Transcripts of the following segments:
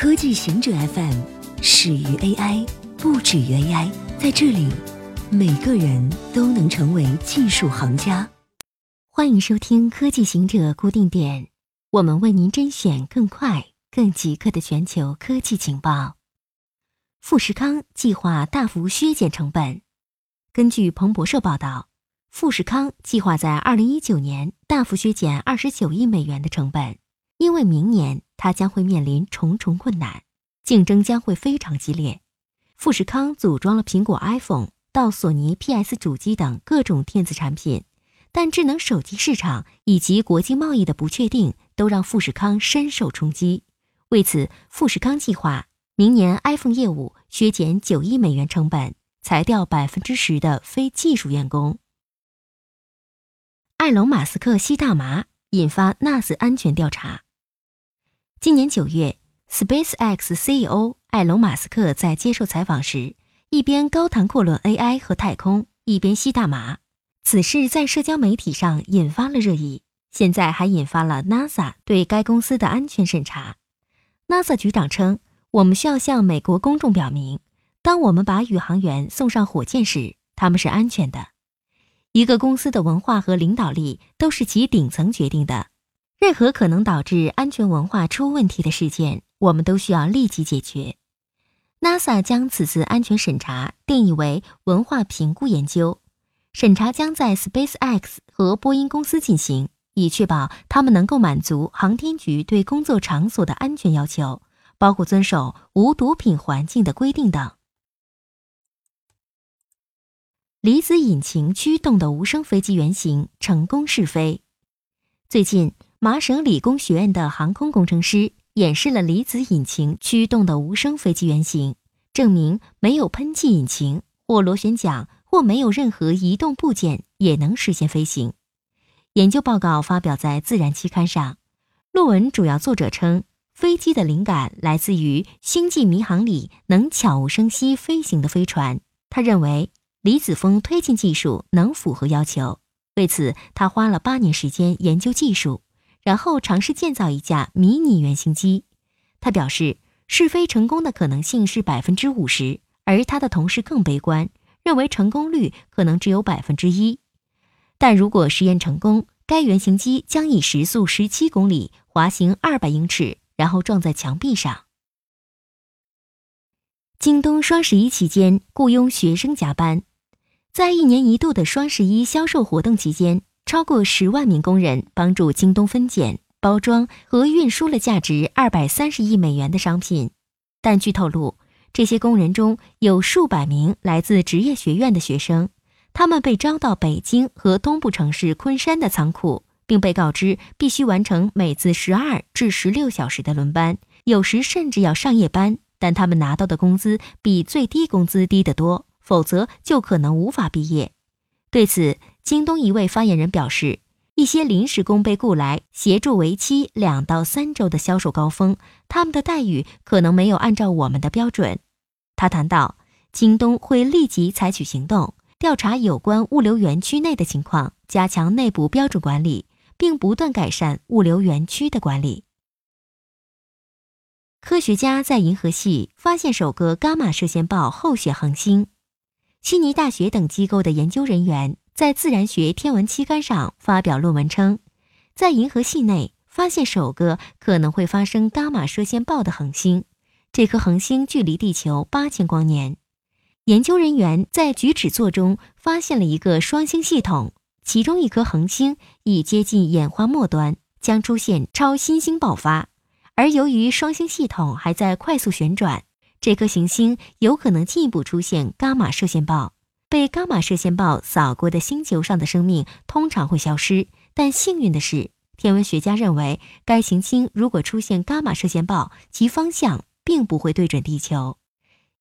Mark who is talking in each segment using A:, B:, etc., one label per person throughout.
A: 科技行者 FM 始于 AI，不止于 AI。在这里，每个人都能成为技术行家。欢迎收听科技行者固定点，我们为您甄选更快、更即刻的全球科技情报。富士康计划大幅削减成本。根据彭博社报道，富士康计划在二零一九年大幅削减二十九亿美元的成本，因为明年。它将会面临重重困难，竞争将会非常激烈。富士康组装了苹果 iPhone 到索尼 PS 主机等各种电子产品，但智能手机市场以及国际贸易的不确定都让富士康深受冲击。为此，富士康计划明年 iPhone 业务削减九亿美元成本，裁掉百分之十的非技术员工。埃隆·马斯克吸大麻引发 NAS 安全调查。今年九月，SpaceX CEO 埃隆·马斯克在接受采访时，一边高谈阔论 AI 和太空，一边吸大麻。此事在社交媒体上引发了热议，现在还引发了 NASA 对该公司的安全审查。NASA 局长称：“我们需要向美国公众表明，当我们把宇航员送上火箭时，他们是安全的。一个公司的文化和领导力都是其顶层决定的。”任何可能导致安全文化出问题的事件，我们都需要立即解决。NASA 将此次安全审查定义为文化评估研究，审查将在 SpaceX 和波音公司进行，以确保他们能够满足航天局对工作场所的安全要求，包括遵守无毒品环境的规定等。离子引擎驱动的无声飞机原型成功试飞，最近。麻省理工学院的航空工程师演示了离子引擎驱动的无声飞机原型，证明没有喷气引擎或螺旋桨或没有任何移动部件也能实现飞行。研究报告发表在《自然》期刊上。论文主要作者称，飞机的灵感来自于《星际迷航》里能悄无声息飞行的飞船。他认为离子风推进技术能符合要求，为此他花了八年时间研究技术。然后尝试建造一架迷你原型机，他表示试飞成功的可能性是百分之五十，而他的同事更悲观，认为成功率可能只有百分之一。但如果实验成功，该原型机将以时速十七公里滑行二百英尺，然后撞在墙壁上。京东双十一期间雇佣学生加班，在一年一度的双十一销售活动期间。超过十万名工人帮助京东分拣、包装和运输了价值二百三十亿美元的商品，但据透露，这些工人中有数百名来自职业学院的学生，他们被招到北京和东部城市昆山的仓库，并被告知必须完成每次十二至十六小时的轮班，有时甚至要上夜班，但他们拿到的工资比最低工资低得多，否则就可能无法毕业。对此，京东一位发言人表示，一些临时工被雇来协助为期两到三周的销售高峰，他们的待遇可能没有按照我们的标准。他谈到，京东会立即采取行动，调查有关物流园区内的情况，加强内部标准管理，并不断改善物流园区的管理。科学家在银河系发现首个伽马射线暴候选恒星。悉尼大学等机构的研究人员在《自然学天文》期刊上发表论文称，在银河系内发现首个可能会发生伽马射线暴的恒星。这颗恒星距离地球八千光年。研究人员在菊齿座中发现了一个双星系统，其中一颗恒星已接近演化末端，将出现超新星爆发。而由于双星系统还在快速旋转。这颗行星有可能进一步出现伽马射线暴。被伽马射线暴扫过的星球上的生命通常会消失，但幸运的是，天文学家认为该行星如果出现伽马射线暴，其方向并不会对准地球。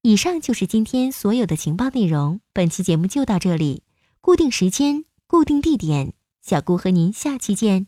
A: 以上就是今天所有的情报内容。本期节目就到这里，固定时间，固定地点，小姑和您下期见。